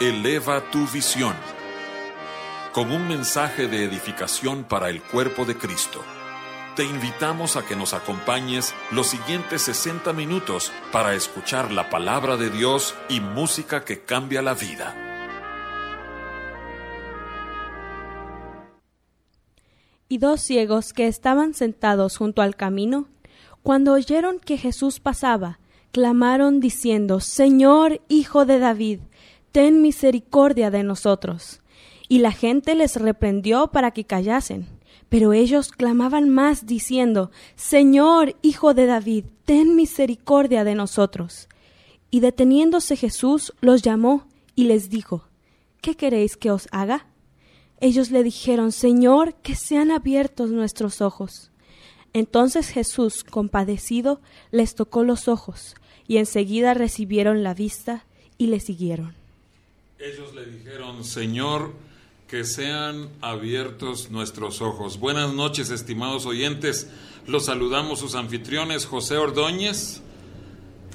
Eleva tu visión, con un mensaje de edificación para el cuerpo de Cristo. Te invitamos a que nos acompañes los siguientes 60 minutos para escuchar la palabra de Dios y música que cambia la vida. Y dos ciegos que estaban sentados junto al camino, cuando oyeron que Jesús pasaba, clamaron diciendo, Señor, Hijo de David, ten misericordia de nosotros. Y la gente les reprendió para que callasen. Pero ellos clamaban más diciendo, Señor, Hijo de David, ten misericordia de nosotros. Y deteniéndose Jesús los llamó y les dijo, ¿qué queréis que os haga? Ellos le dijeron, Señor, que sean abiertos nuestros ojos. Entonces Jesús, compadecido, les tocó los ojos, y enseguida recibieron la vista y le siguieron. Ellos le dijeron, Señor, que sean abiertos nuestros ojos. Buenas noches, estimados oyentes. Los saludamos sus anfitriones, José Ordóñez.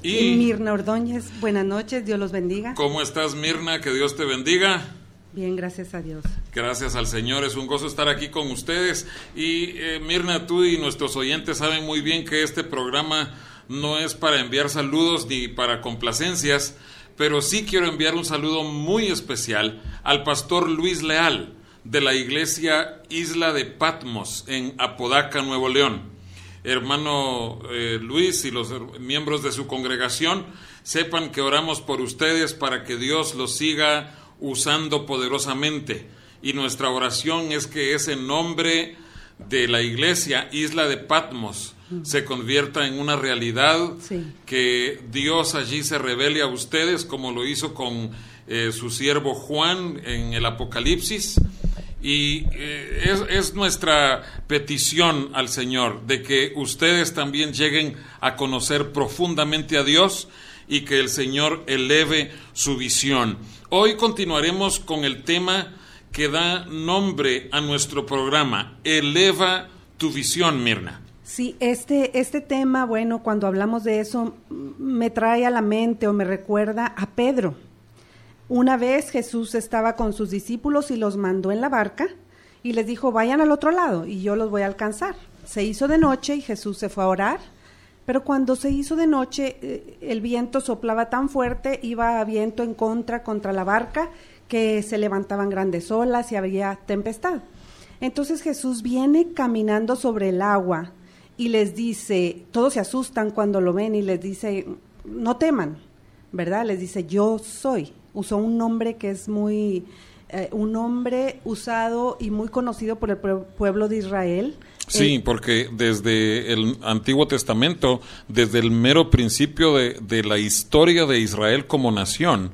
Y, Mirna Ordóñez, buenas noches, Dios los bendiga. ¿Cómo estás, Mirna? Que Dios te bendiga. Bien, gracias a Dios. Gracias al Señor, es un gozo estar aquí con ustedes. Y eh, Mirna, tú y nuestros oyentes saben muy bien que este programa no es para enviar saludos ni para complacencias, pero sí quiero enviar un saludo muy especial al pastor Luis Leal de la iglesia Isla de Patmos en Apodaca, Nuevo León. Hermano eh, Luis y los miembros de su congregación, sepan que oramos por ustedes para que Dios los siga usando poderosamente. Y nuestra oración es que ese nombre de la iglesia Isla de Patmos se convierta en una realidad, que Dios allí se revele a ustedes como lo hizo con eh, su siervo Juan en el Apocalipsis. Y eh, es, es, nuestra petición al Señor de que ustedes también lleguen a conocer profundamente a Dios y que el Señor eleve su visión. Hoy continuaremos con el tema que da nombre a nuestro programa, Eleva tu visión, Mirna. Sí, este, este tema, bueno, cuando hablamos de eso, me trae a la mente o me recuerda a Pedro. Una vez Jesús estaba con sus discípulos y los mandó en la barca y les dijo, vayan al otro lado y yo los voy a alcanzar. Se hizo de noche y Jesús se fue a orar, pero cuando se hizo de noche eh, el viento soplaba tan fuerte, iba a viento en contra contra la barca, que se levantaban grandes olas y había tempestad. Entonces Jesús viene caminando sobre el agua y les dice, todos se asustan cuando lo ven y les dice, no teman, ¿verdad? Les dice, yo soy. Usó un nombre que es muy, eh, un nombre usado y muy conocido por el pueblo de Israel. Sí, porque desde el Antiguo Testamento, desde el mero principio de, la historia de Israel como nación,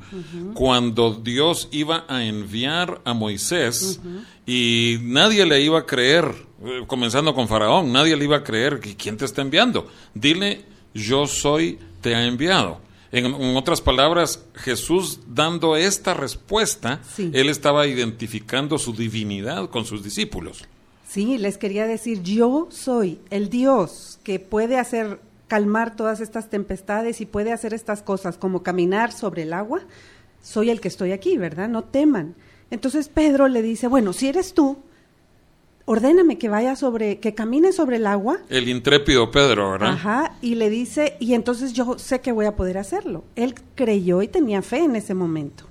cuando Dios iba a enviar a Moisés y nadie le iba a creer, eh, comenzando con Faraón, nadie le iba a creer que quién te está enviando. Dile, yo soy, te ha enviado. En, otras palabras, Jesús dando esta respuesta, él estaba identificando su divinidad con sus discípulos. Sí, les quería decir, yo soy el Dios que puede hacer calmar todas estas tempestades y puede hacer estas cosas como caminar sobre el agua. Soy el que estoy aquí, ¿verdad? No teman. Entonces Pedro le dice, bueno, si eres tú, ordéname que vaya sobre, que camine sobre el agua. El intrépido Pedro, ¿verdad? Ajá, y le dice, y entonces yo sé que voy a poder hacerlo. Él creyó y tenía fe en ese momento.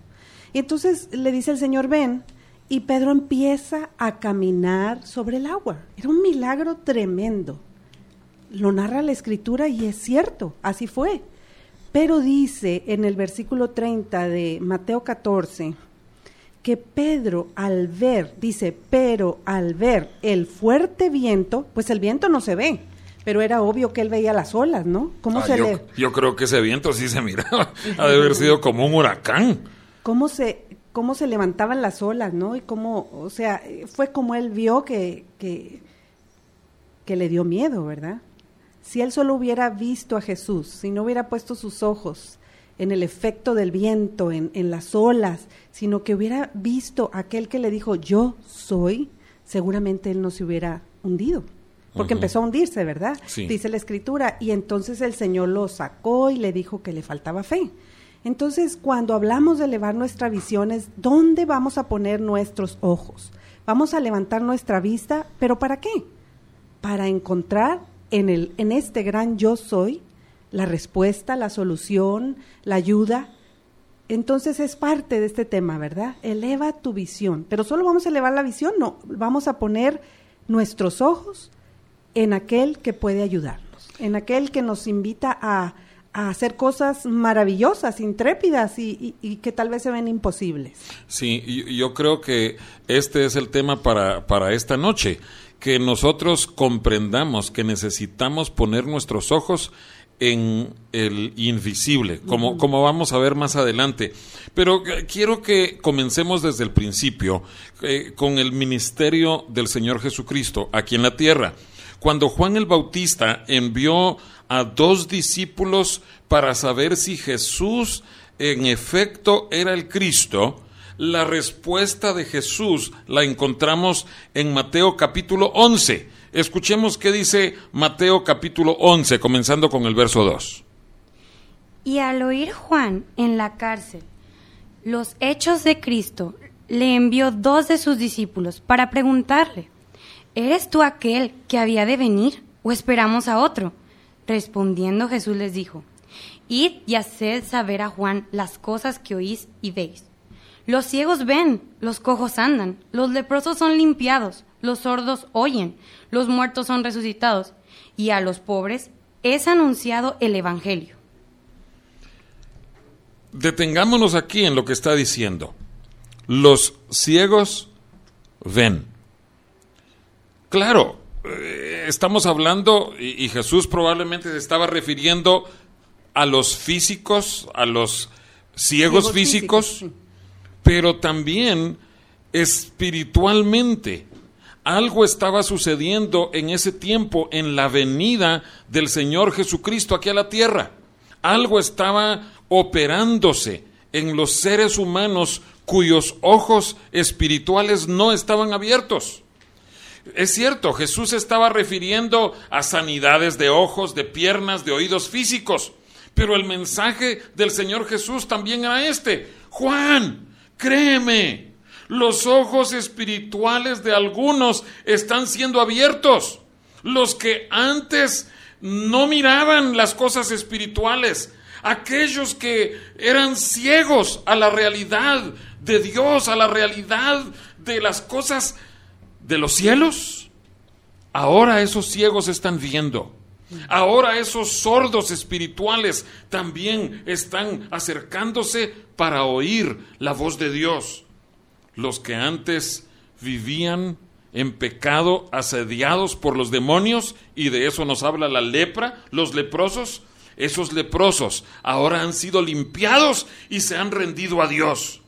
Y entonces le dice el Señor, ven, y Pedro empieza a caminar sobre el agua. Era un milagro tremendo. Lo narra la escritura y es cierto, así fue. Pero dice en el versículo 30 de Mateo 14 que Pedro al ver, dice, pero al ver el fuerte viento, pues el viento no se ve, pero era obvio que él veía las olas, ¿no? ¿Cómo ah, se yo, yo creo que ese viento sí se miraba, ha de haber sido como un huracán. ¿Cómo se, cómo se levantaban las olas, ¿no? Y cómo, o sea, fue como él vio que, que, que le dio miedo, ¿verdad? Si él solo hubiera visto a Jesús, si no hubiera puesto sus ojos en el efecto del viento, en, en las olas, sino que hubiera visto a aquel que le dijo, yo soy, seguramente él no se hubiera hundido porque empezó a hundirse, ¿verdad? Dice la escritura, y entonces el Señor lo sacó y le dijo que le faltaba fe. Entonces, cuando hablamos de elevar nuestra visión, es dónde vamos a poner nuestros ojos. Vamos a levantar nuestra vista, pero ¿para qué? Para encontrar en, el, en este gran yo soy la respuesta, la solución, la ayuda. Entonces es parte de este tema, ¿verdad? Eleva tu visión. Pero solo vamos a elevar la visión, no, vamos a poner nuestros ojos en aquel que puede ayudarnos, en aquel que nos invita a, a hacer cosas maravillosas, intrépidas y, que tal vez se ven imposibles. Sí, yo creo que este es el tema para, para esta noche, que nosotros comprendamos que necesitamos poner nuestros ojos en el invisible, como, como vamos a ver más adelante. Pero eh, quiero que comencemos desde el principio eh, con el ministerio del Señor Jesucristo aquí en la tierra. Cuando Juan el Bautista envió a dos discípulos para saber si Jesús en efecto era el Cristo, la respuesta de Jesús la encontramos en Mateo capítulo 11. Escuchemos qué dice Mateo capítulo 11, comenzando con el verso 2. Y al oír Juan en la cárcel los hechos de Cristo, le envió dos de sus discípulos para preguntarle, ¿Eres tú aquel que había de venir o esperamos a otro? Respondiendo Jesús les dijo, Id y haced saber a Juan las cosas que oís y veis. Los ciegos ven, los cojos andan, los leprosos son limpiados, los sordos oyen, los muertos son resucitados, y a los pobres es anunciado el Evangelio. Detengámonos aquí en lo que está diciendo. Los ciegos ven. Claro, estamos hablando, y, Jesús probablemente se estaba refiriendo a los físicos, a los ciegos, físicos, pero también espiritualmente. Algo estaba sucediendo en ese tiempo en la venida del Señor Jesucristo aquí a la tierra. Algo estaba operándose en los seres humanos cuyos ojos espirituales no estaban abiertos. Es cierto, Jesús estaba refiriendo a sanidades de ojos, de piernas, de oídos físicos, pero el mensaje del Señor Jesús también era este. Juan, créeme, los ojos espirituales de algunos están siendo abiertos. Los que antes no miraban las cosas espirituales, aquellos que eran ciegos a la realidad de Dios, a la realidad de las cosas de los cielos, ahora esos ciegos están viendo. Ahora esos sordos espirituales también están acercándose para oír la voz de Dios. Los que antes vivían en pecado, asediados por los demonios, y de eso nos habla la lepra, los leprosos, esos leprosos ahora han sido limpiados y se han rendido a Dios.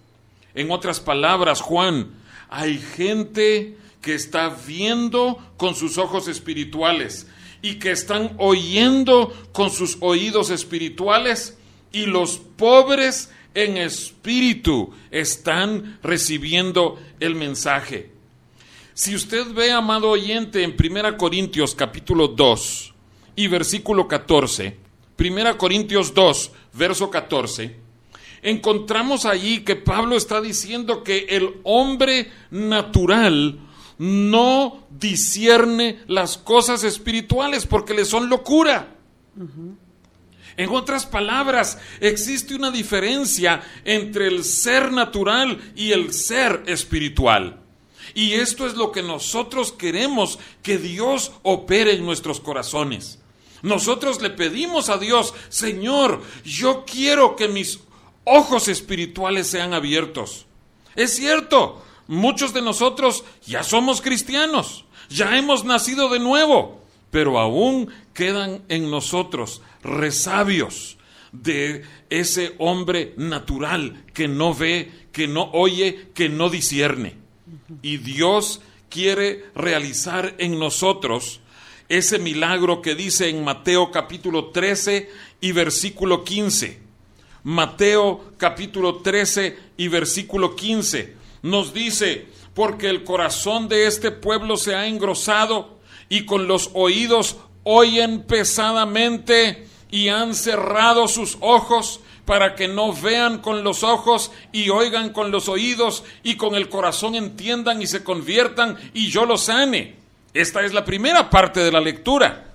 En otras palabras, Juan, hay gente que está viendo con sus ojos espirituales y que están oyendo con sus oídos espirituales y los pobres en espíritu están recibiendo el mensaje. Si usted ve, amado oyente, en 1 Corintios capítulo 2 y versículo 14, 1 Corintios 2, verso 14, encontramos allí que Pablo está diciendo que el hombre natural no discierne las cosas espirituales porque le son locura. En otras palabras, existe una diferencia entre el ser natural y el ser espiritual. Y esto es lo que nosotros queremos que Dios opere en nuestros corazones. Nosotros le pedimos a Dios, Señor, yo quiero que mis ojos espirituales sean abiertos. Es cierto, muchos de nosotros ya somos cristianos, ya hemos nacido de nuevo, pero aún quedan en nosotros resabios de ese hombre natural que no ve, que no oye, que no discierne. Y Dios quiere realizar en nosotros ese milagro que dice en Mateo capítulo 13 y versículo 15. Mateo capítulo 13 y versículo 15 nos dice, porque el corazón de este pueblo se ha engrosado y con los oídos oyen pesadamente y han cerrado sus ojos para que no vean con los ojos y oigan con los oídos y con el corazón entiendan y se conviertan y yo los sane. Esta es la primera parte de la lectura.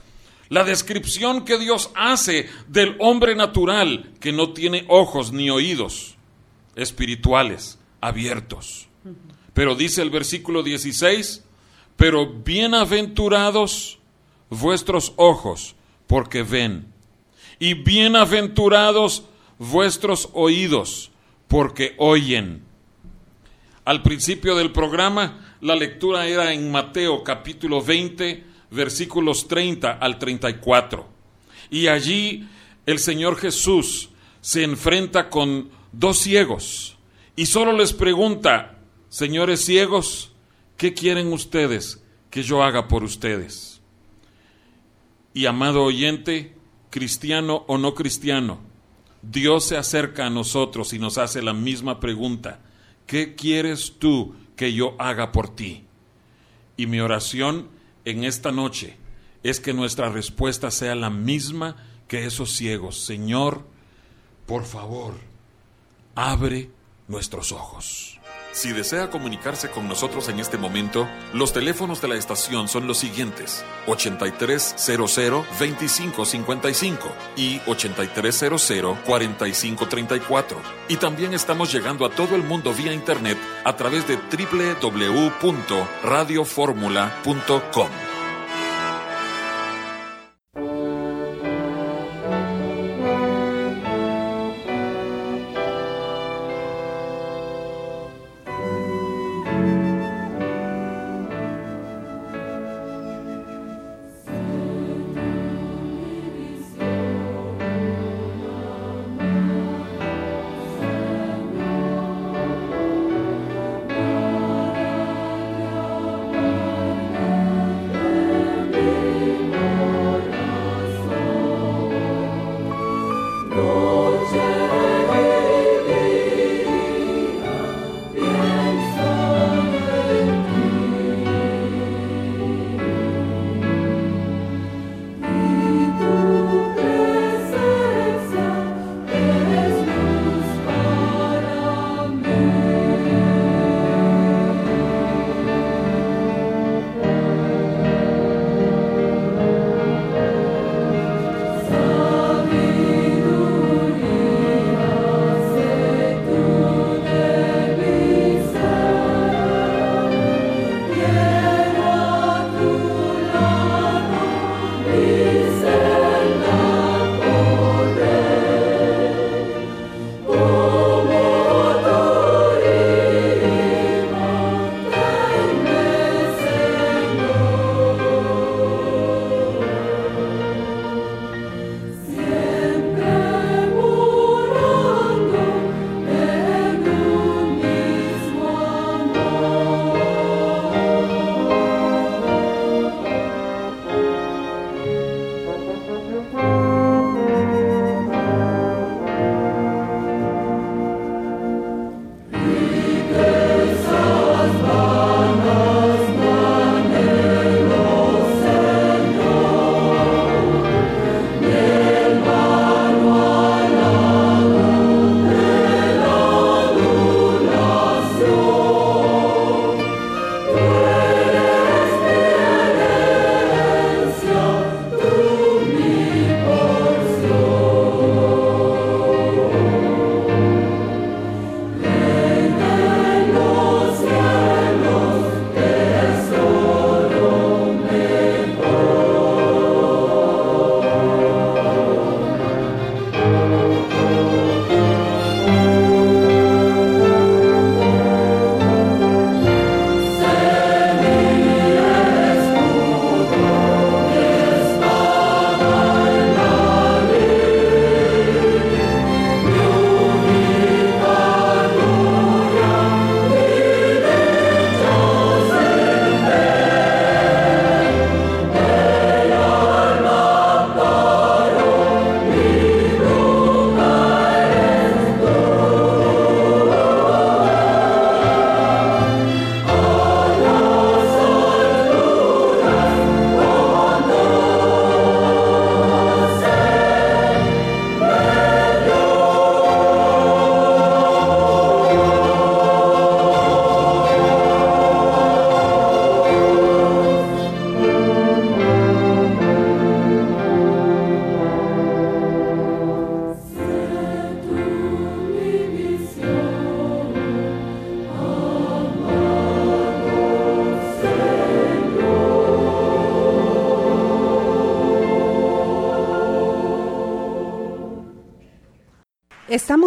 La descripción que Dios hace del hombre natural que no tiene ojos ni oídos espirituales abiertos. Pero dice el versículo 16, pero bienaventurados vuestros ojos porque ven, y bienaventurados vuestros oídos, porque oyen. Al principio del programa, la lectura era en Mateo capítulo 20, versículos 30 al 34. Y allí el Señor Jesús se enfrenta con dos ciegos y solo les pregunta, señores ciegos, ¿qué quieren ustedes que yo haga por ustedes? Y amado oyente, cristiano o no cristiano, Dios se acerca a nosotros y nos hace la misma pregunta. ¿Qué quieres tú que yo haga por ti? Y mi oración en esta noche es que nuestra respuesta sea la misma que esos ciegos. Señor, por favor, abre nuestros ojos. Si desea comunicarse con nosotros en este momento, los teléfonos de la estación son los siguientes: 8300-2555 y 8300-4534. Y también estamos llegando a todo el mundo vía internet a través de www.radioformula.com.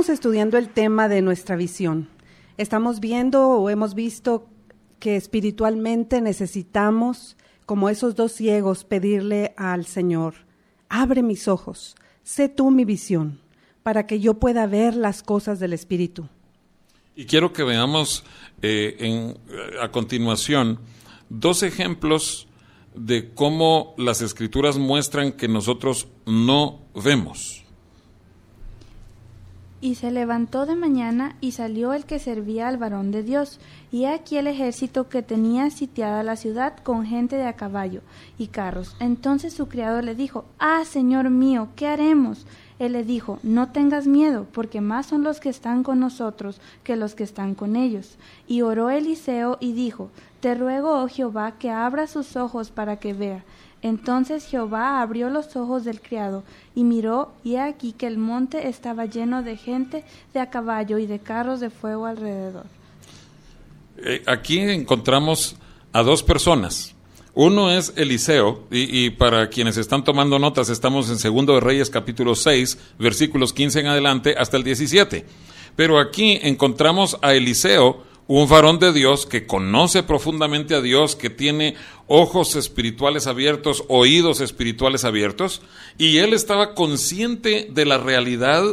Estudiando el tema de nuestra visión. Estamos viendo o hemos visto que espiritualmente necesitamos, como esos dos ciegos, pedirle al Señor, abre mis ojos, sé tú mi visión, para que yo pueda ver las cosas del Espíritu. Y quiero que veamos eh, en, a continuación dos ejemplos de cómo las escrituras muestran que nosotros no vemos. Y se levantó de mañana y salió el que servía al varón de Dios, y aquí el ejército que tenía sitiada la ciudad con gente de a caballo y carros. Entonces su criado le dijo, Ah, señor mío, ¿qué haremos? Él le dijo, No tengas miedo, porque más son los que están con nosotros que los que están con ellos. Y oró Eliseo y dijo, Te ruego, oh Jehová, que abra sus ojos para que vea. Entonces Jehová abrió los ojos del criado y miró, y he aquí que el monte estaba lleno de gente de a caballo y de carros de fuego alrededor. Eh, aquí encontramos a dos personas. Uno es Eliseo, y, para quienes están tomando notas, estamos en Segundo de Reyes capítulo 6, versículos 15 en adelante hasta el 17. Pero aquí encontramos a Eliseo, un varón de Dios que conoce profundamente a Dios, que tiene ojos espirituales abiertos, oídos espirituales abiertos, y él estaba consciente de la realidad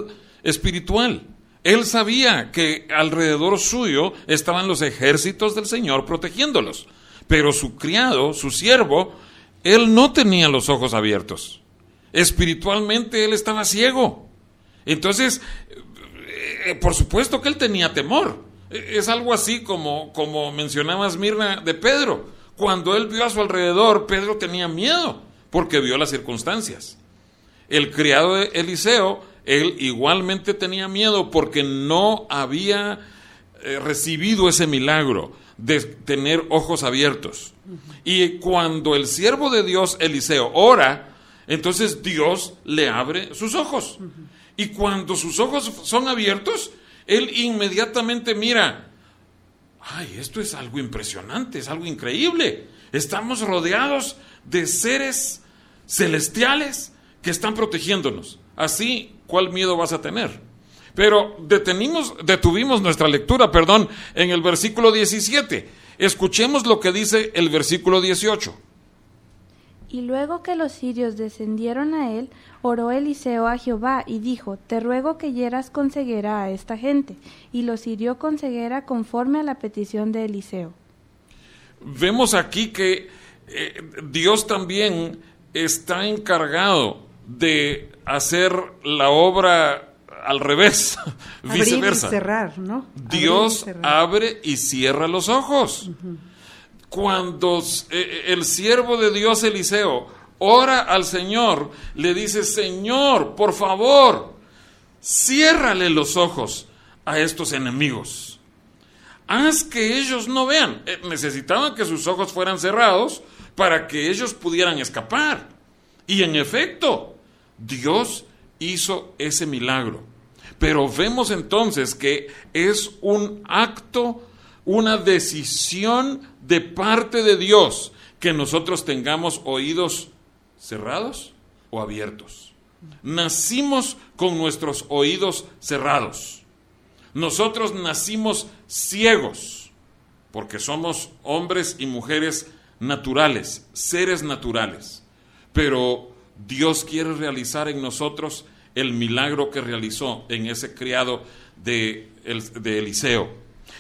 espiritual. Él sabía que alrededor suyo estaban los ejércitos del Señor protegiéndolos, pero su criado, su siervo, él no tenía los ojos abiertos. Espiritualmente él estaba ciego. Entonces, eh, por supuesto que él tenía temor es algo así como, como mencionabas, Mirna, de Pedro. Cuando él vio a su alrededor, Pedro tenía miedo porque vio las circunstancias. El criado de Eliseo, él igualmente tenía miedo porque no había eh, recibido ese milagro de tener ojos abiertos. Y cuando el siervo de Dios, Eliseo, ora, entonces Dios le abre sus ojos. Y cuando sus ojos son abiertos, él inmediatamente mira, ay, esto es algo impresionante, es algo increíble. Estamos rodeados de seres celestiales que están protegiéndonos. Así, ¿cuál miedo vas a tener? Pero detenimos, detuvimos nuestra lectura, perdón, en el versículo 17. Escuchemos lo que dice el versículo 18. Y luego que los sirios descendieron a él, oró Eliseo a Jehová y dijo, Te ruego que hieras con ceguera a esta gente. Y los hirió con ceguera conforme a la petición de Eliseo. Vemos aquí que eh, Dios también está encargado de hacer la obra al revés, viceversa. Y cerrar, ¿no? Dios abre y cierra los ojos. Cuando eh, el siervo de Dios Eliseo ora al Señor, le dice, Señor, por favor, ciérrale los ojos a estos enemigos. Haz que ellos no vean. Eh, necesitaban que sus ojos fueran cerrados para que ellos pudieran escapar. Y en efecto, Dios hizo ese milagro. Pero vemos entonces que es un acto, una decisión de parte de Dios que nosotros tengamos oídos cerrados o abiertos. Nacimos con nuestros oídos cerrados. Nosotros nacimos ciegos porque somos hombres y mujeres naturales, seres naturales. Pero Dios quiere realizar en nosotros el milagro que realizó en ese criado de, Eliseo.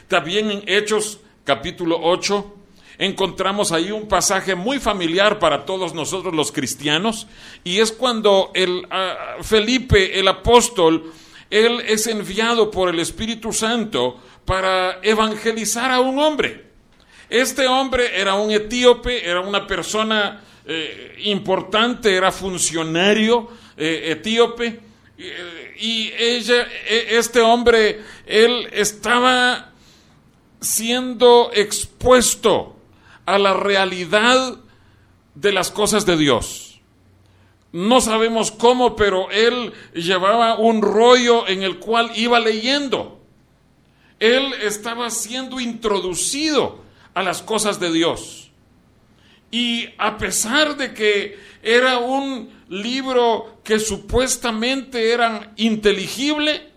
También en Hechos capítulo 8, encontramos ahí un pasaje muy familiar para todos nosotros los cristianos, y es cuando el uh, Felipe, el apóstol, él es enviado por el Espíritu Santo para evangelizar a un hombre. Este hombre era un etíope, era una persona eh, importante, era funcionario eh, etíope, y ella, e, este hombre, él estaba siendo expuesto a la realidad de las cosas de Dios. No sabemos cómo, pero él llevaba un rollo en el cual iba leyendo. Él estaba siendo introducido a las cosas de Dios. Y a pesar de que era un libro que supuestamente era inteligible,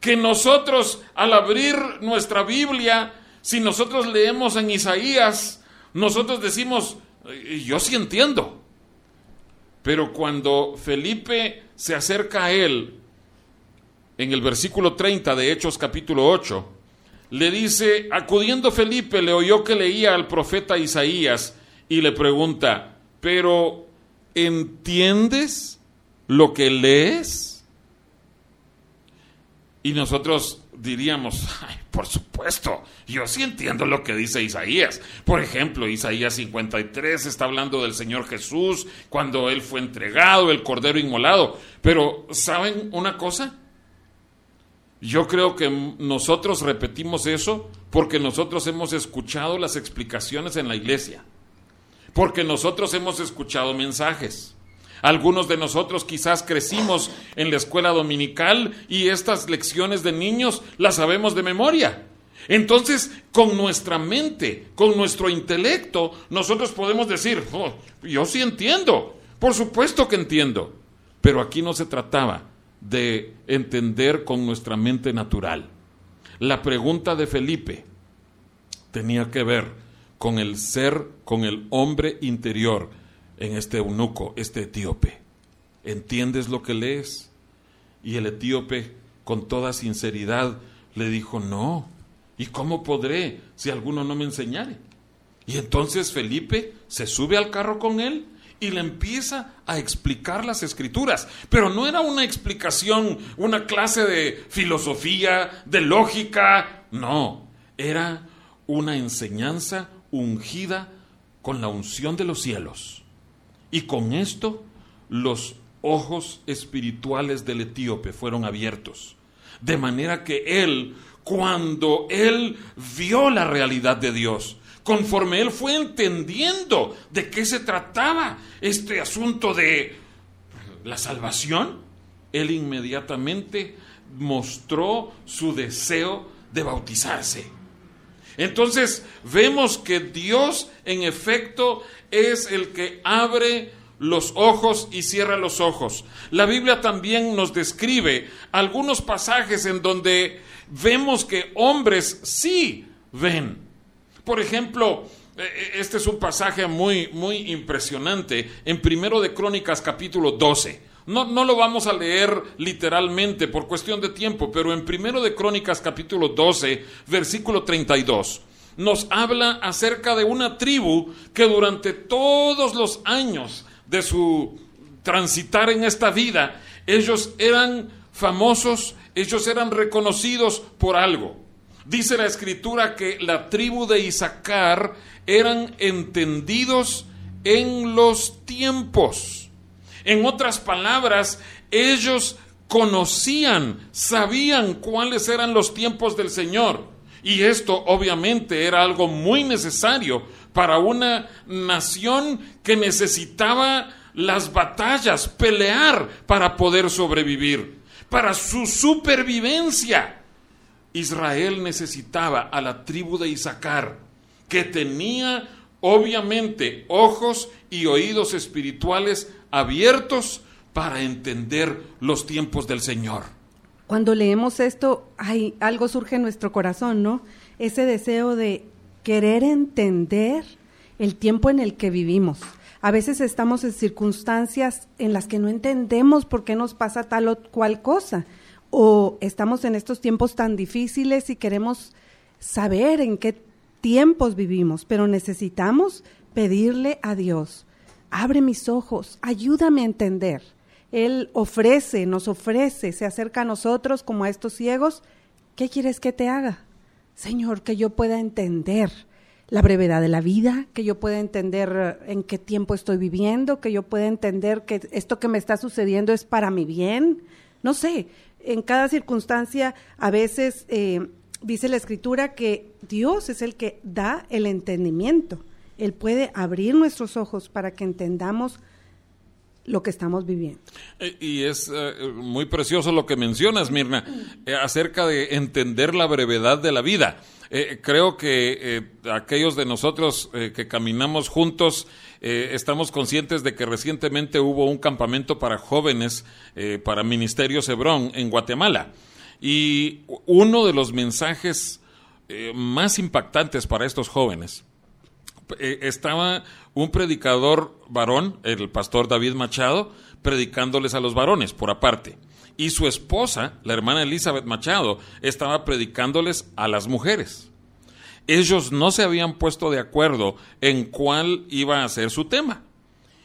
que nosotros al abrir nuestra Biblia, si nosotros leemos en Isaías, nosotros decimos, yo sí entiendo. Pero cuando Felipe se acerca a él, en el versículo 30 de Hechos capítulo 8, le dice, acudiendo Felipe, le oyó que leía al profeta Isaías y le pregunta, pero ¿entiendes lo que lees? Y nosotros diríamos, Ay, por supuesto, yo sí entiendo lo que dice Isaías. Por ejemplo, Isaías 53 está hablando del Señor Jesús cuando Él fue entregado, el Cordero inmolado. Pero, ¿saben una cosa? Yo creo que nosotros repetimos eso porque nosotros hemos escuchado las explicaciones en la iglesia, porque nosotros hemos escuchado mensajes. Algunos de nosotros quizás crecimos en la escuela dominical y estas lecciones de niños las sabemos de memoria. Entonces, con nuestra mente, con nuestro intelecto, nosotros podemos decir, oh, yo sí entiendo, por supuesto que entiendo, pero aquí no se trataba de entender con nuestra mente natural. La pregunta de Felipe tenía que ver con el ser, con el hombre interior en este eunuco, este etíope. ¿Entiendes lo que lees? Y el etíope, con toda sinceridad, le dijo, no. ¿Y cómo podré si alguno no me enseñare? Y entonces Felipe se sube al carro con él y le empieza a explicar las escrituras. Pero no era una explicación, una clase de filosofía, de lógica, no, era una enseñanza ungida con la unción de los cielos. Y con esto los ojos espirituales del etíope fueron abiertos. De manera que él, cuando él vio la realidad de Dios, conforme él fue entendiendo de qué se trataba este asunto de la salvación, él inmediatamente mostró su deseo de bautizarse. Entonces vemos que Dios en efecto es el que abre los ojos y cierra los ojos. La Biblia también nos describe algunos pasajes en donde vemos que hombres sí ven por ejemplo, e, e, este es un pasaje muy, muy impresionante en Primero de Crónicas capítulo 12. No, no, lo vamos a leer literalmente por cuestión de tiempo, pero en Primero de Crónicas capítulo 12, versículo 32, nos habla acerca de una tribu que durante todos los años de su transitar en esta vida, ellos eran famosos, ellos eran reconocidos por algo. Dice la escritura que la tribu de Isaacar eran entendidos en los tiempos. En otras palabras, ellos conocían, sabían cuáles eran los tiempos del Señor. Y esto obviamente era algo muy necesario para una nación que necesitaba las batallas, pelear para poder sobrevivir, para su supervivencia. Israel necesitaba a la tribu de Isaacar, que tenía obviamente ojos y oídos espirituales abiertos para entender los tiempos del Señor. Cuando leemos esto, hay algo surge en nuestro corazón, ¿no? Ese deseo de querer entender el tiempo en el que vivimos. A veces estamos en circunstancias en las que no entendemos por qué nos pasa tal o cual cosa o estamos en estos tiempos tan difíciles y queremos saber en qué tiempos vivimos, pero necesitamos pedirle a Dios, abre mis ojos, ayúdame a entender. Él ofrece, nos ofrece, se acerca a nosotros como a estos ciegos. ¿Qué quieres que te haga? Señor, que yo pueda entender la brevedad de la vida, que yo pueda entender en qué tiempo estoy viviendo, que yo pueda entender que esto que me está sucediendo es para mi bien. No sé, en cada circunstancia, a veces eh, dice la escritura que Dios es el que da el entendimiento. Él puede abrir nuestros ojos para que entendamos lo que estamos viviendo. Eh, y es eh, muy precioso lo que mencionas, Mirna, acerca de entender la brevedad de la vida. creo que aquellos de nosotros que caminamos juntos eh, estamos conscientes de que recientemente hubo un campamento para jóvenes, eh, para Ministerio Hebrón en Guatemala. Y uno de los mensajes eh, más impactantes para estos jóvenes eh, estaba un predicador varón, el pastor David Machado, predicándoles a los varones por aparte. Y su esposa, la hermana Elizabeth Machado, estaba predicándoles a las mujeres. Ellos no se habían puesto de acuerdo en cuál iba a ser su tema.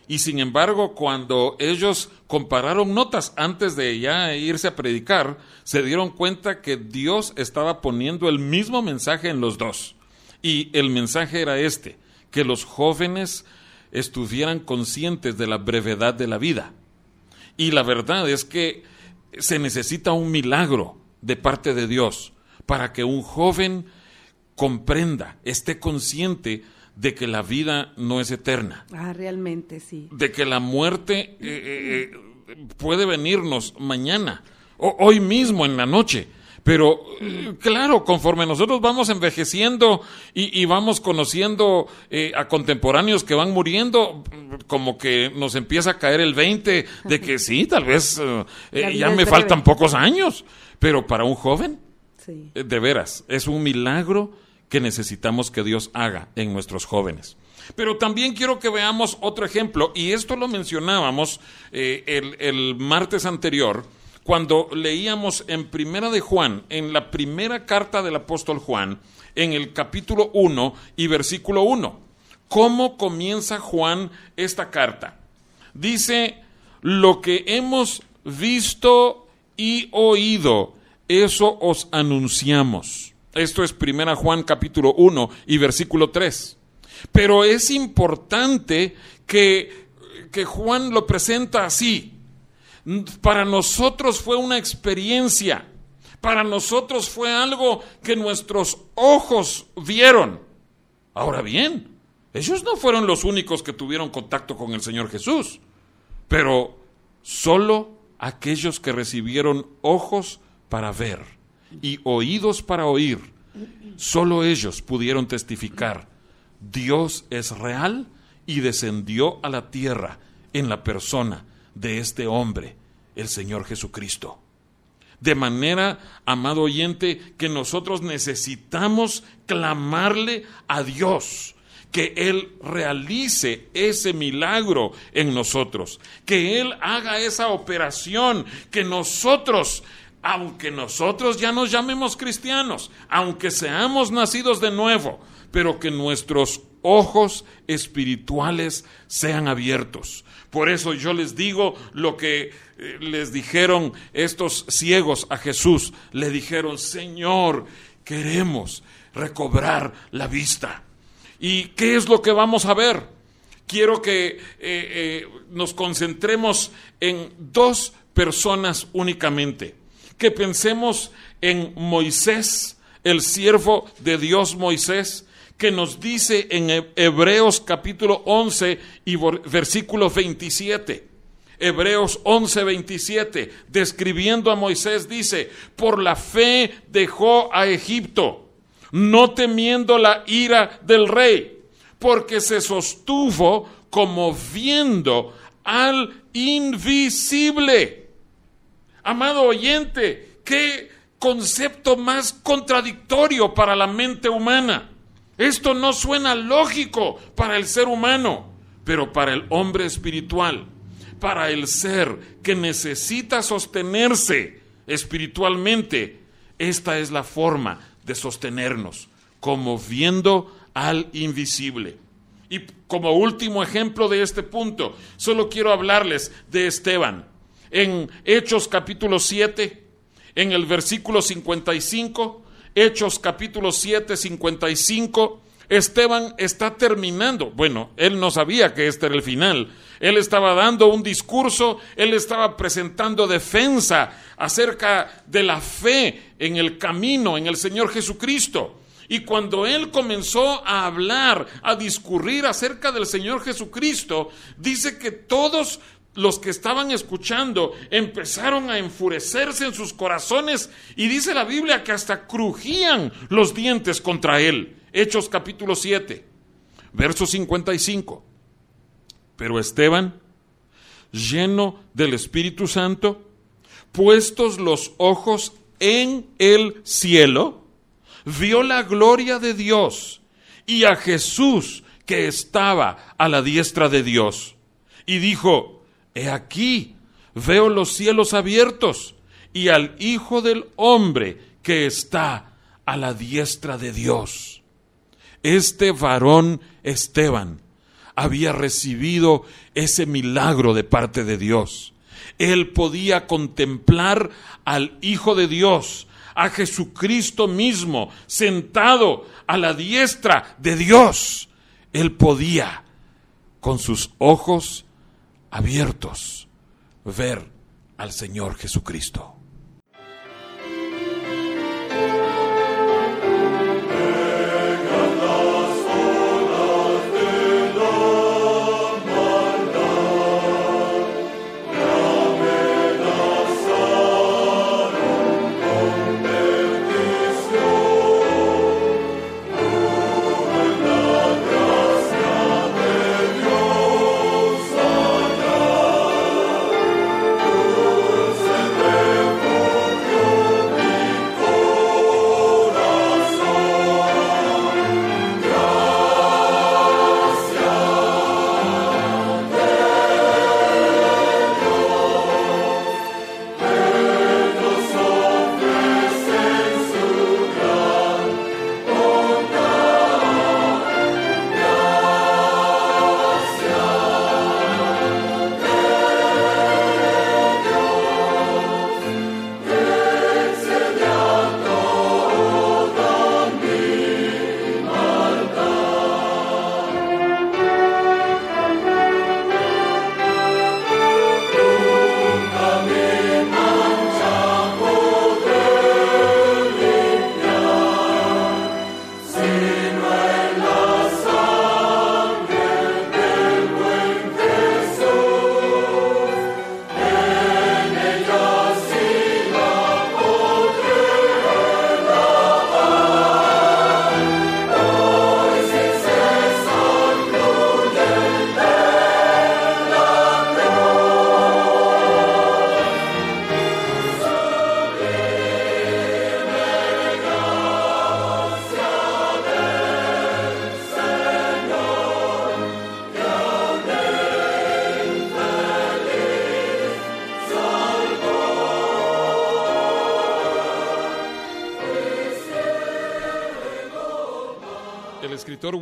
Y sin embargo, cuando ellos compararon notas antes de ya irse a predicar, se dieron cuenta que Dios estaba poniendo el mismo mensaje en los dos. Y el mensaje era este, que los jóvenes estuvieran conscientes de la brevedad de la vida. Y la verdad es que se necesita un milagro de parte de Dios para que un joven comprenda, esté consciente de que la vida no es eterna. Ah, realmente sí. De que la muerte eh, eh, eh, puede venirnos mañana, o hoy mismo en la noche. Pero claro, conforme nosotros vamos envejeciendo y, vamos conociendo a contemporáneos que van muriendo, como que nos empieza a caer el 20 de que sí, tal vez ya me faltan pocos años. Pero para un joven, de veras, es un milagro que necesitamos que Dios haga en nuestros jóvenes. Pero también quiero que veamos otro ejemplo, y esto lo mencionábamos eh, el, el, martes anterior, cuando leíamos en Primera de Juan, en la primera carta del apóstol Juan, en el capítulo 1 y versículo 1. ¿Cómo comienza Juan esta carta? Dice, lo que hemos visto y oído, eso os anunciamos esto es Primera Juan capítulo 1 y versículo 3. Pero es importante que, que Juan lo presenta así. Para nosotros fue una experiencia, para nosotros fue algo que nuestros ojos vieron. Ahora bien, ellos no fueron los únicos que tuvieron contacto con el Señor Jesús, pero solo aquellos que recibieron ojos para ver y oídos para oír, solo ellos pudieron testificar, Dios es real y descendió a la tierra en la persona de este hombre, el Señor Jesucristo. De manera, amado oyente, que nosotros necesitamos clamarle a Dios que Él realice ese milagro en nosotros, que Él haga esa operación, que nosotros aunque nosotros ya nos llamemos cristianos, aunque seamos nacidos de nuevo, pero que nuestros ojos espirituales sean abiertos. Por eso yo les digo lo que eh, les dijeron estos ciegos a Jesús. Le dijeron, Señor, queremos recobrar la vista. ¿Y qué es lo que vamos a ver? Quiero que eh, eh, nos concentremos en dos personas únicamente que pensemos en Moisés, el siervo de Dios Moisés, que nos dice en Hebreos capítulo 11 y versículo 27. Hebreos 11, 27, describiendo a Moisés, dice, por la fe dejó a Egipto, no temiendo la ira del rey, porque se sostuvo como viendo al invisible Amado oyente, qué concepto más contradictorio para la mente humana. Esto no suena lógico para el ser humano, pero para el hombre espiritual, para el ser que necesita sostenerse espiritualmente, esta es la forma de sostenernos, como viendo al invisible. Y como último ejemplo de este punto, solo quiero hablarles de Esteban en Hechos capítulo 7, en el versículo 55, Hechos capítulo 7, 55, Esteban está terminando. Bueno, él no sabía que este era el final. Él estaba dando un discurso, él estaba presentando defensa acerca de la fe en el camino, en el Señor Jesucristo. Y cuando él comenzó a hablar, a discurrir acerca del Señor Jesucristo, dice que todos los que estaban escuchando empezaron a enfurecerse en sus corazones y dice la Biblia que hasta crujían los dientes contra él. Hechos capítulo 7, verso 55. Pero Esteban, lleno del Espíritu Santo, puestos los ojos en el cielo, vio la gloria de Dios y a Jesús que estaba a la diestra de Dios. Y dijo, He aquí, veo los cielos abiertos y al Hijo del Hombre que está a la diestra de Dios. Este varón Esteban había recibido ese milagro de parte de Dios. Él podía contemplar al Hijo de Dios, a Jesucristo mismo, sentado a la diestra de Dios. Él podía, con sus ojos abiertos, ver al Señor Jesucristo.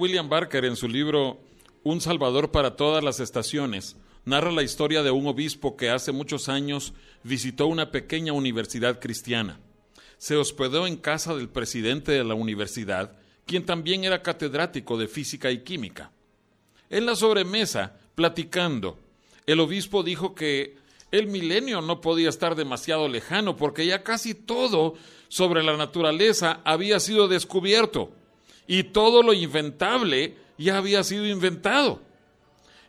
William Barker en su libro Un Salvador para todas las estaciones narra la historia de un obispo que hace muchos años visitó una pequeña universidad cristiana. Se hospedó en casa del presidente de la universidad, quien también era catedrático de física y química. En la sobremesa, platicando, el obispo dijo que el milenio no podía estar demasiado lejano porque ya casi todo sobre la naturaleza había sido descubierto y todo lo inventable ya había sido inventado.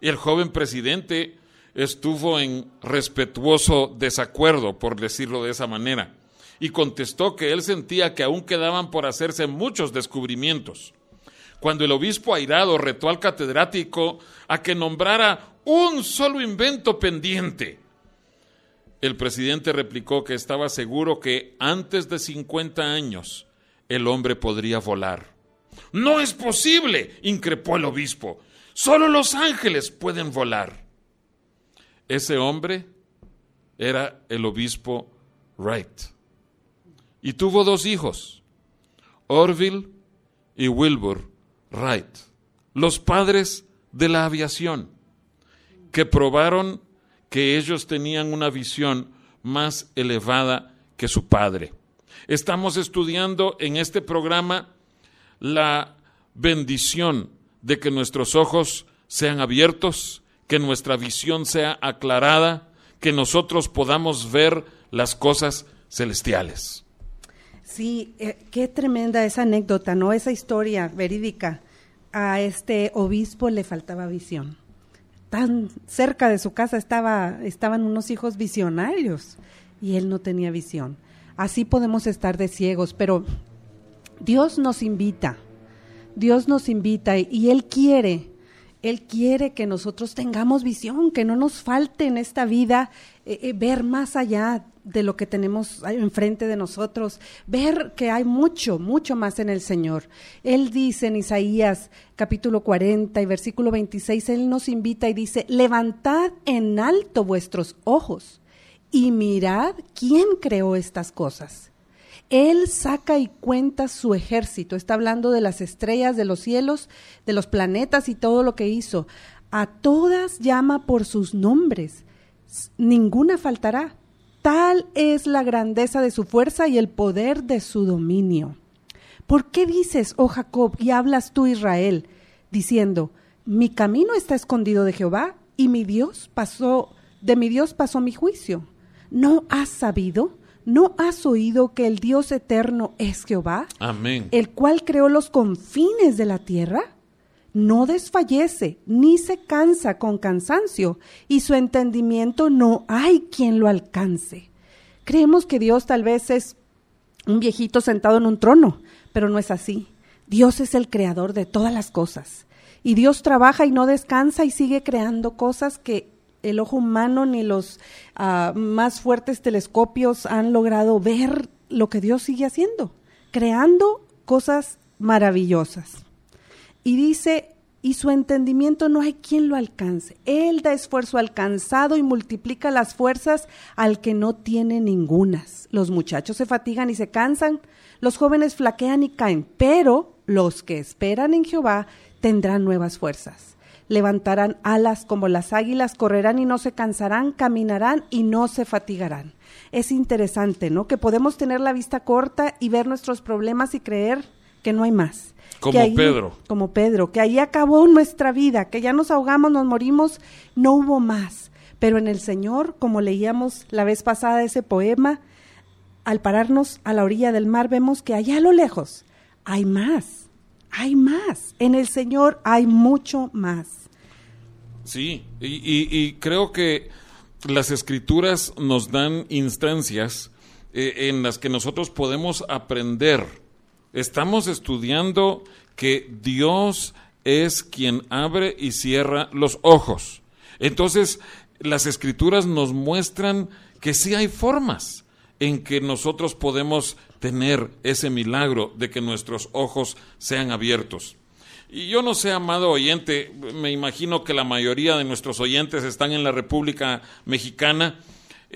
El joven presidente estuvo en respetuoso desacuerdo, por decirlo de esa manera, y contestó que él sentía que aún quedaban por hacerse muchos descubrimientos. Cuando el obispo airado retó al catedrático a que nombrara un solo invento pendiente, el presidente replicó que estaba seguro que antes de 50 años el hombre podría volar. No es posible, increpó el obispo. Solo los ángeles pueden volar. Ese hombre era el obispo Wright. Y tuvo dos hijos, Orville y Wilbur Wright, los padres de la aviación, que probaron que ellos tenían una visión más elevada que su padre. Estamos estudiando en este programa la bendición de que nuestros ojos sean abiertos, que nuestra visión sea aclarada, que nosotros podamos ver las cosas celestiales. Sí, eh, qué tremenda esa anécdota, ¿no? Esa historia verídica. A este obispo le faltaba visión. Tan cerca de su casa estaba, estaban unos hijos visionarios y él no tenía visión. Así podemos estar de ciegos, pero Dios nos invita, Dios nos invita y Él quiere, Él quiere que nosotros tengamos visión, que no nos falte en esta vida eh, eh, ver más allá, de lo que tenemos enfrente de nosotros, ver que hay mucho, mucho más en el Señor. Él dice en Isaías capítulo 40 y versículo 26, Él nos invita y dice, levantad en alto vuestros ojos y mirad quién creó estas cosas. Él saca y cuenta su ejército, está hablando de las estrellas de los cielos, de los planetas y todo lo que hizo. A todas llama por sus nombres, ninguna faltará. Tal es la grandeza de su fuerza y el poder de su dominio. ¿Por qué dices, oh Jacob, y hablas tú, Israel, diciendo, mi camino está escondido de Jehová y mi Dios pasó, de mi Dios pasó mi juicio? ¿No has sabido? ¿No has oído que el Dios eterno es Jehová? Amén. El cual creó los confines de la tierra no desfallece ni se cansa con cansancio, y su entendimiento no hay quien lo alcance. Creemos que Dios tal vez es un viejito sentado en un trono, pero no es así. Dios es el creador de todas las cosas. Y Dios trabaja y no descansa y sigue creando cosas que el ojo humano ni los ah, más fuertes telescopios han logrado ver lo que Dios sigue haciendo, creando cosas maravillosas. Y dice, y su entendimiento no hay quien lo alcance. Él da esfuerzo alcanzado y multiplica las fuerzas al que no tiene ningunas. Los muchachos se fatigan y se cansan, los jóvenes flaquean y caen, pero los que esperan en Jehová tendrán nuevas fuerzas. Levantarán alas como las águilas, correrán y no se cansarán, caminarán y no se fatigarán. Es interesante, ¿no? Que podemos tener la vista corta y ver nuestros problemas y creer que no hay más como Pedro. Como Pedro, que ahí acabó nuestra vida, que ya nos ahogamos, nos morimos, no hubo más. Pero en el Señor, como leíamos la vez pasada ese poema, al pararnos a la orilla del mar vemos que allá a lo lejos hay más, hay más. En el Señor hay mucho más. Sí, y, creo que las escrituras nos dan instancias eh, en las que nosotros podemos aprender Estamos estudiando que Dios es quien abre y cierra los ojos. Entonces, las escrituras nos muestran que sí hay formas en que nosotros podemos tener ese milagro de que nuestros ojos sean abiertos. Y yo no sé, amado oyente, me imagino que la mayoría de nuestros oyentes están en la República Mexicana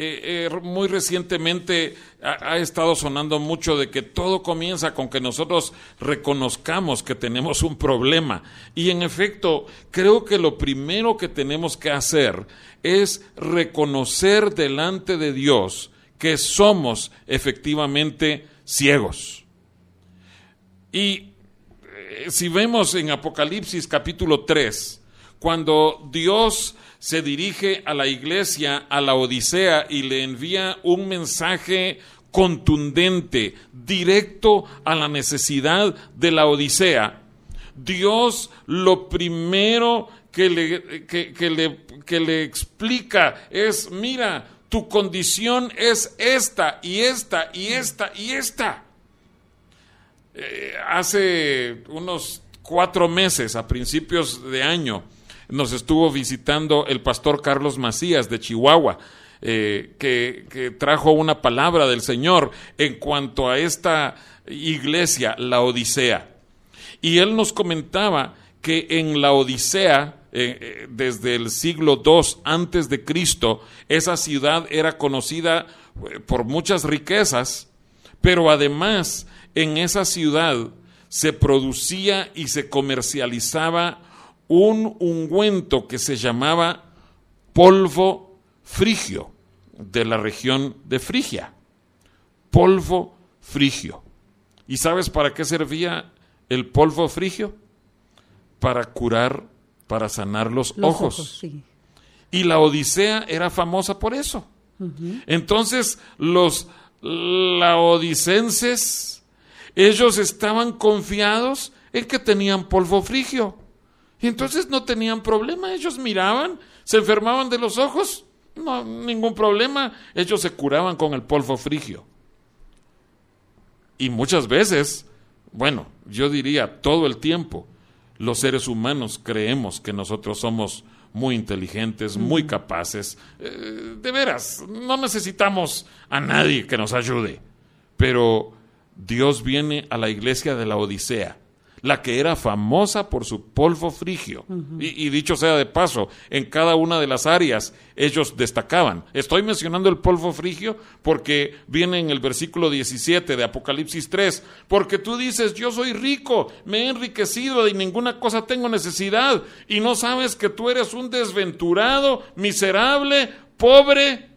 eh, eh, muy recientemente ha, estado sonando mucho de que todo comienza con que nosotros reconozcamos que tenemos un problema. Y en efecto, creo que lo primero que tenemos que hacer es reconocer delante de Dios que somos efectivamente ciegos. Y eh, si vemos en Apocalipsis capítulo 3, cuando Dios se dirige a la iglesia, a la Odisea, y le envía un mensaje contundente, directo a la necesidad de la Odisea, Dios lo primero que le, que, le, que le explica es, mira, tu condición es esta y esta y esta y esta. Eh, hace unos cuatro meses, a principios de año, nos estuvo visitando el pastor Carlos Macías de Chihuahua. Eh, que, trajo una palabra del Señor en cuanto a esta iglesia, la Odisea. Y él nos comentaba que en la Odisea, eh, eh, desde el siglo II antes de Cristo, esa ciudad era conocida por muchas riquezas, pero además en esa ciudad se producía y se comercializaba un ungüento que se llamaba polvo frigio de la región de Frigia. Polvo frigio. ¿Y sabes para qué servía el polvo frigio? Para curar, para sanar los, ojos. Y la Odisea era famosa por eso. Entonces, los laodicenses, ellos estaban confiados en que tenían polvo frigio. Y entonces no tenían problema, ellos miraban, se enfermaban de los ojos, no, ningún problema, ellos se curaban con el polvo frigio. Y muchas veces, bueno, yo diría todo el tiempo, los seres humanos creemos que nosotros somos muy inteligentes, muy capaces. Eh, de veras, no necesitamos a nadie que nos ayude. Pero Dios viene a la iglesia de la Odisea la que era famosa por su polvo frigio. y, dicho sea de paso, en cada una de las áreas ellos destacaban. Estoy mencionando el polvo frigio porque viene en el versículo 17 de Apocalipsis 3, porque tú dices, yo soy rico, me he enriquecido y ninguna cosa tengo necesidad, y no sabes que tú eres un desventurado, miserable, pobre,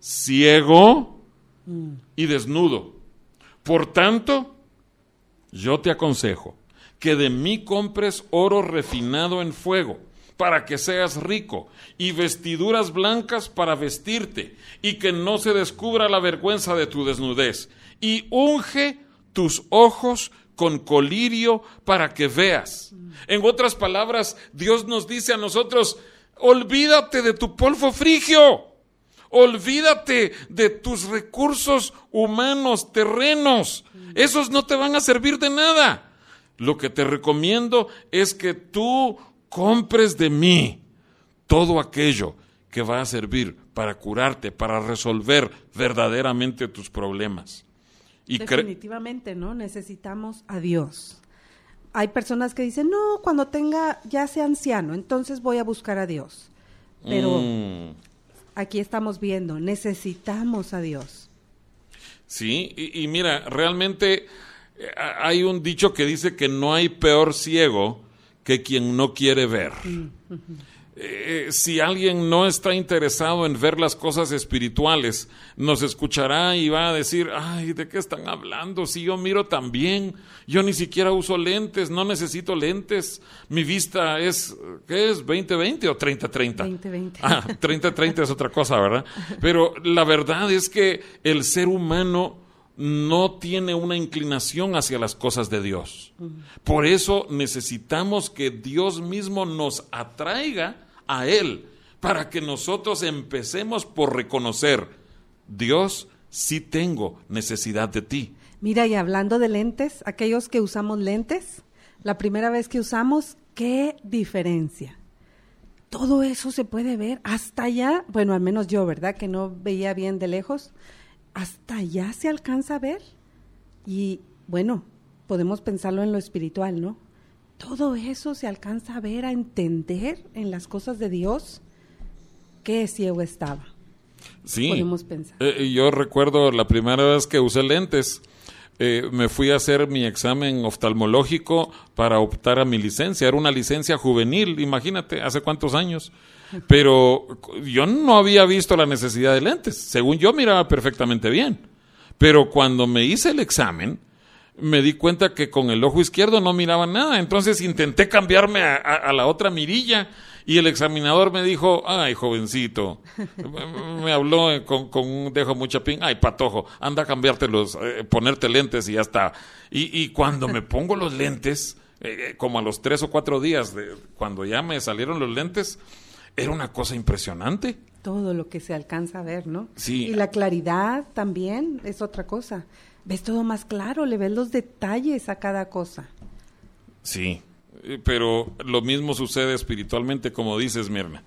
ciego y desnudo. Por tanto, yo te aconsejo que de mí compres oro refinado en fuego, para que seas rico, y vestiduras blancas para vestirte, y que no se descubra la vergüenza de tu desnudez, y unge tus ojos con colirio para que veas. En otras palabras, Dios nos dice a nosotros, olvídate de tu polvo frigio. Olvídate de tus recursos humanos, terrenos. Esos no te van a servir de nada. Lo que te recomiendo es que tú compres de mí todo aquello que va a servir para curarte, para resolver verdaderamente tus problemas. Y Definitivamente, ¿no? Necesitamos a Dios. Hay personas que dicen, no, cuando tenga, ya sea anciano, entonces voy a buscar a Dios. Pero mm. aquí estamos viendo, necesitamos a Dios. Sí, y mira, realmente hay un dicho que dice que no hay peor ciego que quien no quiere ver. Eh, si alguien no está interesado en ver las cosas espirituales, nos escuchará y va a decir, ay, ¿de qué están hablando? Si yo miro también, yo ni siquiera uso lentes, no necesito lentes, mi vista es, ¿qué es? ¿20-20 o 30-30? 20-20. Ah, 30-30 es otra cosa, ¿verdad? Pero la verdad es que el ser humano no tiene una inclinación hacia las cosas de Dios. Por eso necesitamos que Dios mismo nos atraiga a Él, para que nosotros empecemos por reconocer, Dios, sí tengo necesidad de ti. Mira, y hablando de lentes, aquellos que usamos lentes, la primera vez que usamos, ¿qué diferencia? Todo eso se puede ver hasta allá, bueno, al menos yo, ¿verdad? Que no veía bien de lejos hasta allá se alcanza a ver. Y bueno, podemos pensarlo en lo espiritual, ¿no? Todo eso se alcanza a ver, a entender en las cosas de Dios. Qué ciego estaba. Sí. Podemos pensar. Eh, yo recuerdo la primera vez que usé lentes. Eh, me fui a hacer mi examen oftalmológico para optar a mi licencia. Era una licencia juvenil, imagínate, hace cuántos años. Pero yo no había visto la necesidad de lentes. Según yo miraba perfectamente bien. Pero cuando me hice el examen, me di cuenta que con el ojo izquierdo no miraba nada. Entonces intenté cambiarme a, la otra mirilla y el examinador me dijo, ay, jovencito, me habló con, un dejo mucha pin, ay, patojo, anda a cambiarte los, eh, ponerte lentes y ya está. Y, cuando me pongo los lentes, eh, eh, como a los tres o cuatro días, de, cuando ya me salieron los lentes, era una cosa impresionante. Todo lo que se alcanza a ver, ¿no? Sí. Y la claridad también es otra cosa. Ves todo más claro, le ves los detalles a cada cosa. Sí, eh, pero lo mismo sucede espiritualmente, como dices, Mirna.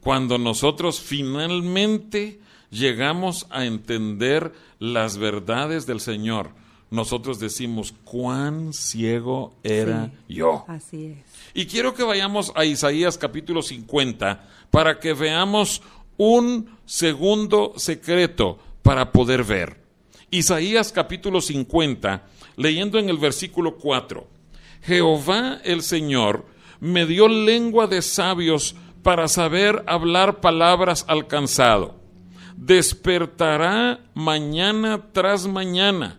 Cuando nosotros finalmente llegamos a entender las verdades del Señor, nosotros decimos, cuán ciego era yo. Así es. Y quiero que vayamos a Isaías capítulo 50 para que veamos un segundo secreto para poder ver. Isaías capítulo 50, leyendo en el versículo 4. Jehová el Señor me dio lengua de sabios para saber hablar palabras alcanzado. Despertará mañana tras mañana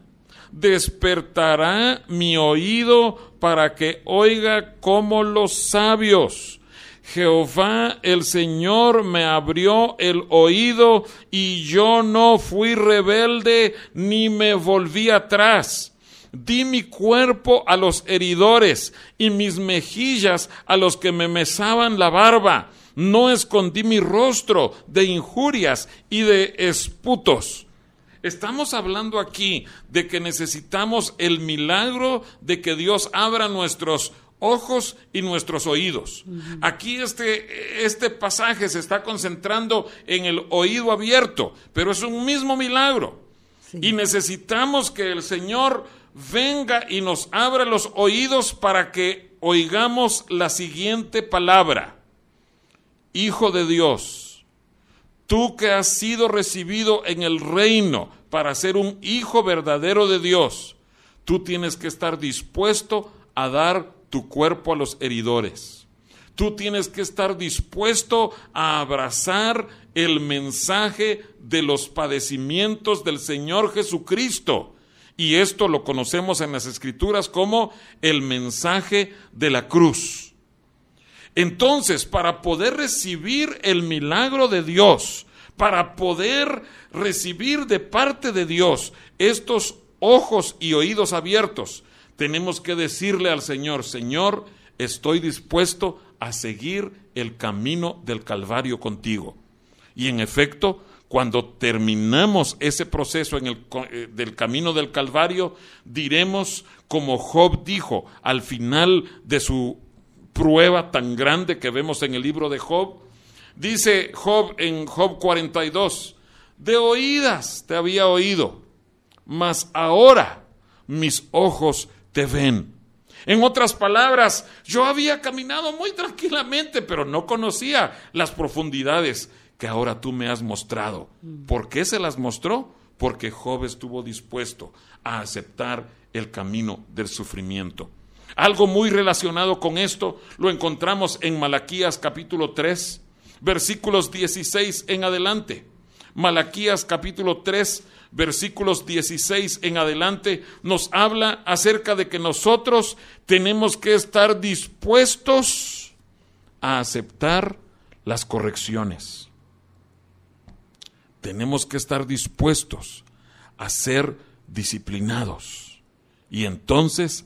despertará mi oído para que oiga como los sabios. Jehová el Señor me abrió el oído y yo no fui rebelde ni me volví atrás. Di mi cuerpo a los heridores y mis mejillas a los que me mesaban la barba. No escondí mi rostro de injurias y de esputos. Estamos hablando aquí de que necesitamos el milagro de que Dios abra nuestros ojos y nuestros oídos. Aquí este, este pasaje se está concentrando en el oído abierto, pero es un mismo milagro. Y necesitamos que el Señor venga y nos abra los oídos para que oigamos la siguiente palabra. Hijo de Dios, tú que has sido recibido en el reino para ser un hijo verdadero de Dios, tú tienes que estar dispuesto a dar tu cuerpo a los heridores. Tú tienes que estar dispuesto a abrazar el mensaje de los padecimientos del Señor Jesucristo. Y esto lo conocemos en las Escrituras como el mensaje de la cruz. Entonces, para poder recibir el milagro de Dios, para poder recibir de parte de Dios estos ojos y oídos abiertos, tenemos que decirle al Señor, Señor, estoy dispuesto a seguir el camino del Calvario contigo. Y en efecto, cuando terminamos ese proceso en el, eh, del camino del Calvario, diremos como Job dijo al final de su prueba tan grande que vemos en el libro de Job, dice Job en Job 42, de oídas te había oído, mas ahora mis ojos te ven. En otras palabras, yo había caminado muy tranquilamente, pero no conocía las profundidades que ahora tú me has mostrado. ¿Por qué se las mostró? Porque Job estuvo dispuesto a aceptar el camino del sufrimiento. Algo muy relacionado con esto lo encontramos en Malaquías capítulo 3, versículos 16 en adelante. Malaquías capítulo 3, versículos 16 en adelante, nos habla acerca de que nosotros tenemos que estar dispuestos a aceptar las correcciones. Tenemos que estar dispuestos a ser disciplinados. Y entonces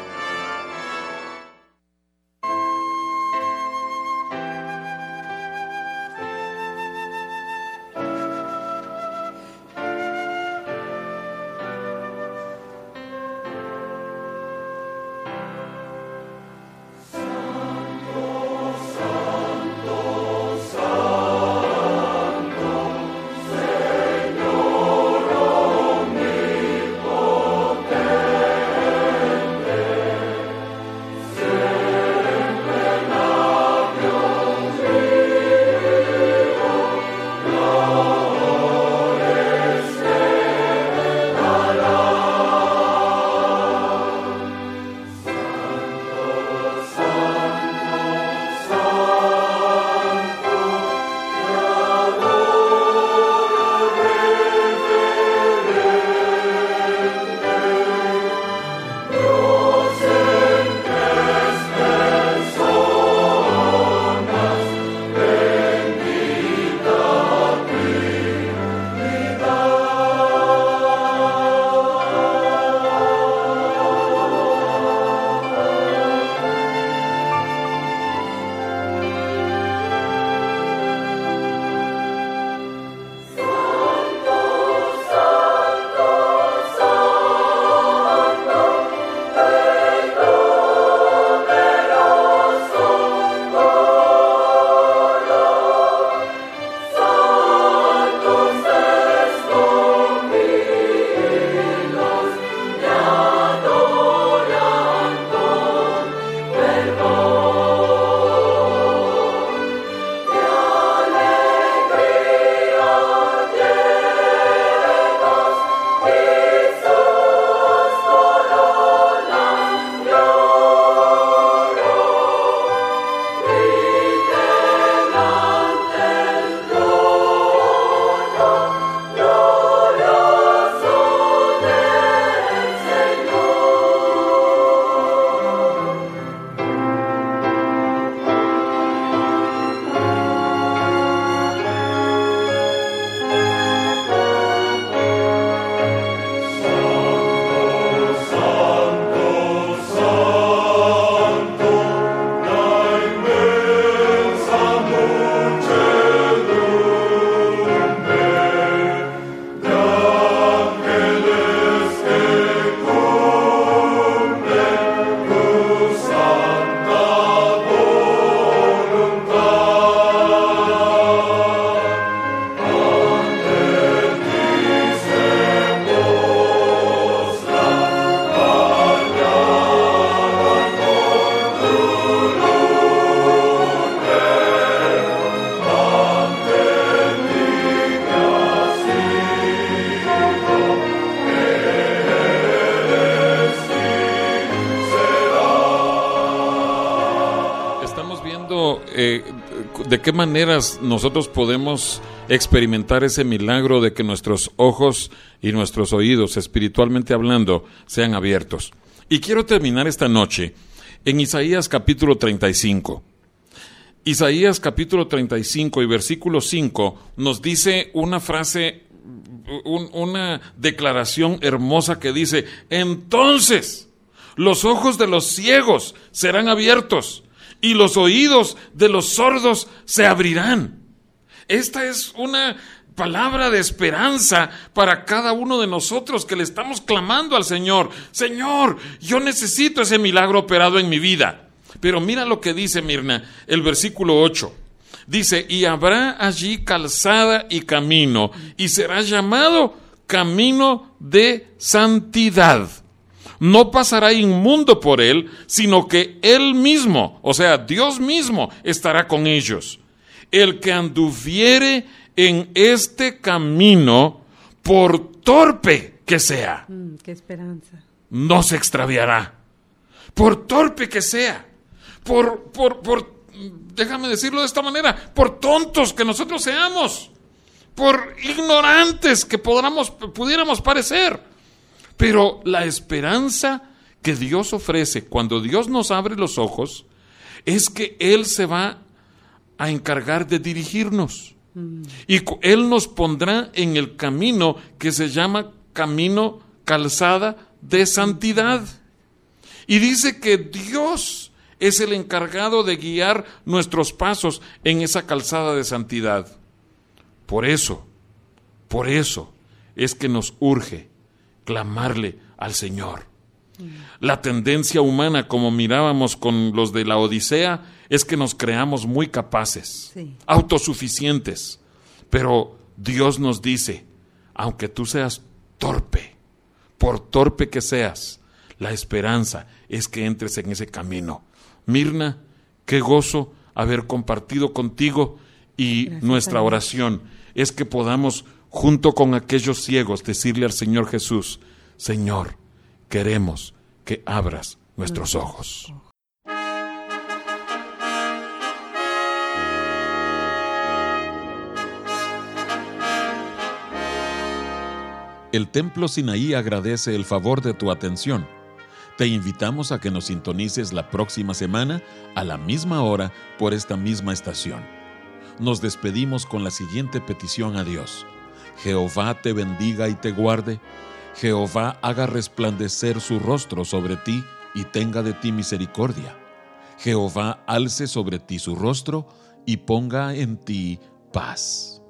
De qué maneras nosotros podemos experimentar ese milagro de que nuestros ojos y nuestros oídos, espiritualmente hablando, sean abiertos. Y quiero terminar esta noche en Isaías capítulo 35. Isaías capítulo 35 y versículo 5 nos dice una frase, una declaración hermosa que dice, entonces los ojos de los ciegos serán abiertos y los oídos de los sordos se abrirán. Esta es una palabra de esperanza para cada uno de nosotros que le estamos clamando al Señor. Señor, yo necesito ese milagro operado en mi vida. Pero mira lo que dice Mirna, el versículo 8. Dice, y habrá allí calzada y camino, y será llamado camino de santidad no pasará inmundo por él, sino que él mismo, o sea, Dios mismo, estará con ellos. El que anduviere en este camino, por torpe que sea, Mm, qué esperanza. no se extraviará. Por torpe que sea, por, por, por, déjame decirlo de esta manera, por tontos que nosotros seamos, por ignorantes que podamos, pudiéramos parecer. Pero la esperanza que Dios ofrece cuando Dios nos abre los ojos es que Él se va a encargar de dirigirnos. Y Él nos pondrá en el camino que se llama camino calzada de santidad. Y dice que Dios es el encargado de guiar nuestros pasos en esa calzada de santidad. Por eso, por eso es que nos urge clamarle al Señor. La tendencia humana, como mirábamos con los de la Odisea, es que nos creamos muy capaces, Sí. autosuficientes. Pero Dios nos dice, aunque tú seas torpe, por torpe que seas, la esperanza es que entres en ese camino. Mirna, qué gozo haber compartido contigo y Gracias nuestra oración es que podamos, junto con aquellos ciegos, decirle al Señor Jesús, Señor, queremos que abras nuestros ojos. El Templo Sinaí agradece el favor de tu atención. Te invitamos a que nos sintonices la próxima semana a la misma hora por esta misma estación. Nos despedimos con la siguiente petición a Dios. Jehová te bendiga y te guarde. Jehová haga resplandecer su rostro sobre ti y tenga de ti misericordia. Jehová alce sobre ti su rostro y ponga en ti paz.